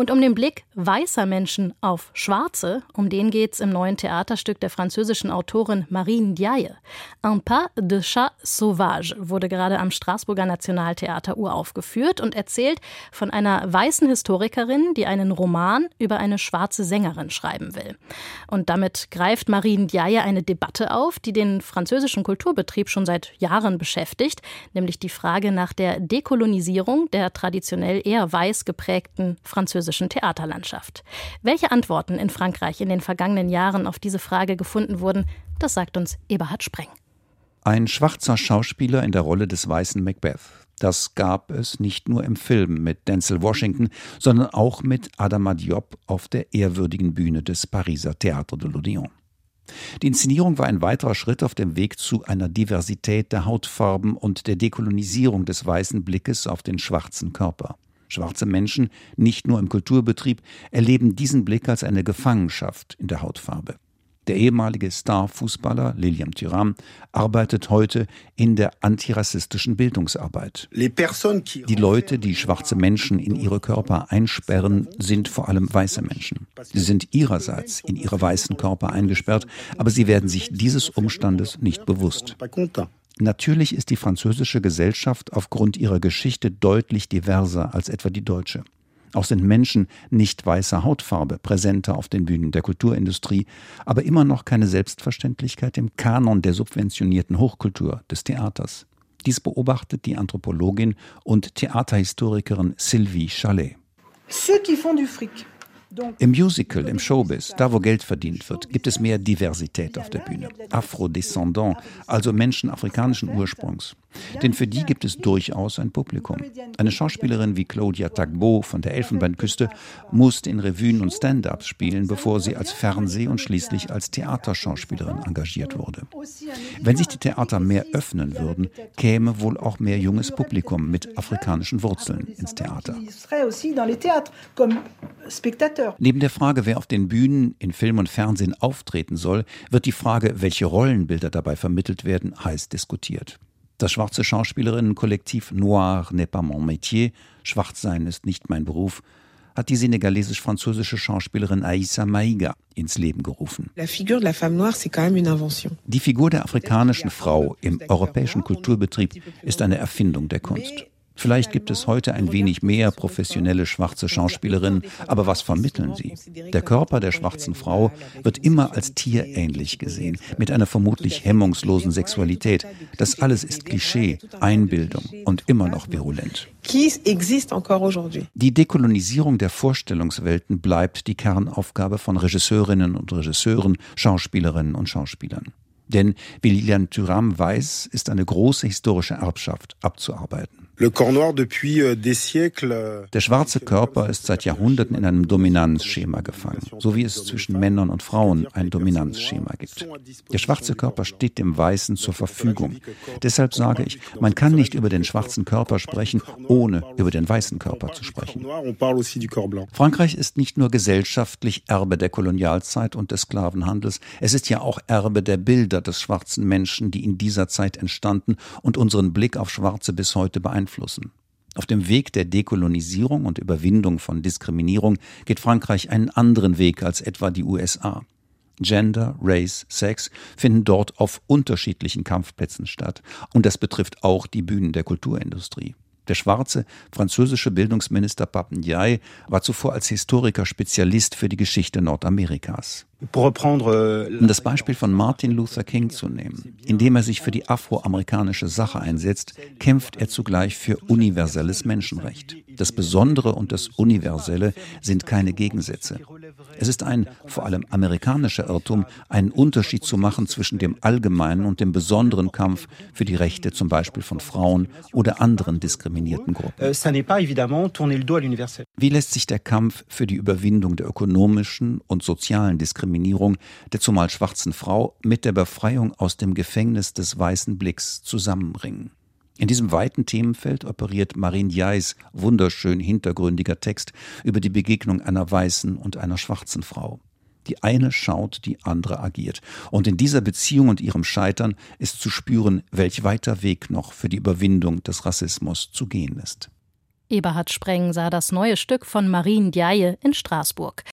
Und um den Blick weißer Menschen auf Schwarze, um den geht es im neuen Theaterstück der französischen Autorin Marine Diaye. Un pas de chat sauvage wurde gerade am Straßburger Nationaltheater uraufgeführt und erzählt von einer weißen Historikerin, die einen Roman über eine schwarze Sängerin schreiben will. Und damit greift Marine Diaye eine Debatte auf, die den französischen Kulturbetrieb schon seit Jahren beschäftigt, nämlich die Frage nach der Dekolonisierung der traditionell eher weiß geprägten französischen französischen Theaterlandschaft. Welche Antworten in Frankreich in den vergangenen Jahren auf diese Frage gefunden wurden, das sagt uns Eberhard Spreng. Ein schwarzer Schauspieler in der Rolle des weißen Macbeth. Das gab es nicht nur im Film mit Denzel Washington, sondern auch mit Adama Diop auf der ehrwürdigen Bühne des Pariser Théâtre de l'Odéon. Die Inszenierung war ein weiterer Schritt auf dem Weg zu einer Diversität der Hautfarben und der Dekolonisierung des weißen Blickes auf den schwarzen Körper. Schwarze Menschen, nicht nur im Kulturbetrieb, erleben diesen Blick als eine Gefangenschaft in der Hautfarbe. Der ehemalige Star-Fußballer Lilian Thuram arbeitet heute in der antirassistischen Bildungsarbeit. Die Leute, die schwarze Menschen in ihre Körper einsperren, sind vor allem weiße Menschen. Sie sind ihrerseits in ihre weißen Körper eingesperrt, aber sie werden sich dieses Umstandes nicht bewusst. Natürlich ist die französische Gesellschaft aufgrund ihrer Geschichte deutlich diverser als etwa die deutsche. Auch sind Menschen nicht weißer Hautfarbe präsenter auf den Bühnen der Kulturindustrie, aber immer noch keine Selbstverständlichkeit im Kanon der subventionierten Hochkultur des Theaters. Dies beobachtet die Anthropologin und Theaterhistorikerin Sylvie Chalet. Ceux qui font du fric im Musical, im Showbiz, da wo Geld verdient wird, gibt es mehr Diversität auf der Bühne. Afrodescendant, also Menschen afrikanischen Ursprungs. Denn für die gibt es durchaus ein Publikum. Eine Schauspielerin wie Claudia Tagbo von der Elfenbeinküste musste in Revuen und Stand-ups spielen, bevor sie als Fernseh- und schließlich als Theaterschauspielerin engagiert wurde. Wenn sich die Theater mehr öffnen würden, käme wohl auch mehr junges Publikum mit afrikanischen Wurzeln ins Theater. Neben der Frage, wer auf den Bühnen in Film und Fernsehen auftreten soll, wird die Frage, welche Rollenbilder dabei vermittelt werden, heiß diskutiert. Das schwarze Schauspielerinnenkollektiv Noir n'est pas mon métier, Schwarzsein ist nicht mein Beruf, hat die senegalesisch-französische Schauspielerin Aïssa Maïga ins Leben gerufen. Die Figur der afrikanischen Frau im europäischen Kulturbetrieb ist eine Erfindung der Kunst. Vielleicht gibt es heute ein wenig mehr professionelle schwarze Schauspielerinnen, aber was vermitteln sie? Der Körper der schwarzen Frau wird immer als tierähnlich gesehen, mit einer vermutlich hemmungslosen Sexualität. Das alles ist Klischee, Einbildung und immer noch virulent. Die Dekolonisierung der Vorstellungswelten bleibt die Kernaufgabe von Regisseurinnen und Regisseuren, Schauspielerinnen und Schauspielern. Denn wie Lilian Thuram weiß, ist eine große historische Erbschaft abzuarbeiten. Euh, euh, Der schwarze Körper ist seit Jahrhunderten in einem Dominanzschema gefangen, so wie es zwischen Männern und Frauen ein Dominanzschema gibt. Der schwarze Körper steht dem Weißen zur Verfügung. Deshalb sage ich, man kann nicht über den schwarzen Körper sprechen, ohne über den weißen Körper zu sprechen. Frankreich ist nicht nur gesellschaftlich Erbe der Kolonialzeit und des Sklavenhandels, es ist ja auch Erbe der Bilder des schwarzen Menschen, die in dieser Zeit entstanden und unseren Blick auf Schwarze bis heute beeinflussen beeinflussen. Auf dem Weg der Dekolonisierung und Überwindung von Diskriminierung geht Frankreich einen anderen Weg als etwa die USA. Gender, Race, Sex finden dort auf unterschiedlichen Kampfplätzen statt. Und das betrifft auch die Bühnen der Kulturindustrie. Der schwarze französische Bildungsminister Papendiaï war zuvor als Historiker Spezialist für die Geschichte Nordamerikas. Euh, um das Beispiel von Martin Luther King zu nehmen, indem er sich für die afroamerikanische Sache einsetzt, kämpft er zugleich für universelles Menschenrecht. Das Besondere und das Universelle sind keine Gegensätze. Es ist ein vor allem amerikanischer Irrtum, einen Unterschied zu machen zwischen dem allgemeinen und dem besonderen Kampf für die Rechte zum Beispiel von Frauen oder anderen diskriminierten Gruppen. Euh, Wie lässt sich der Kampf für die Überwindung der ökonomischen und sozialen Diskriminierung Diskriminierung der zumal schwarzen Frau mit der Befreiung aus dem Gefängnis des weißen Blicks zusammenbringen. In diesem weiten Themenfeld operiert Marine Jais wunderschön hintergründiger Text über die Begegnung einer weißen und einer schwarzen Frau. Die eine schaut, die andere agiert. Und in dieser Beziehung und ihrem Scheitern ist zu spüren, welch weiter Weg noch für die Überwindung des Rassismus zu gehen ist. Eberhard Spreng sah das neue Stück von Marine Diaye in Straßburg.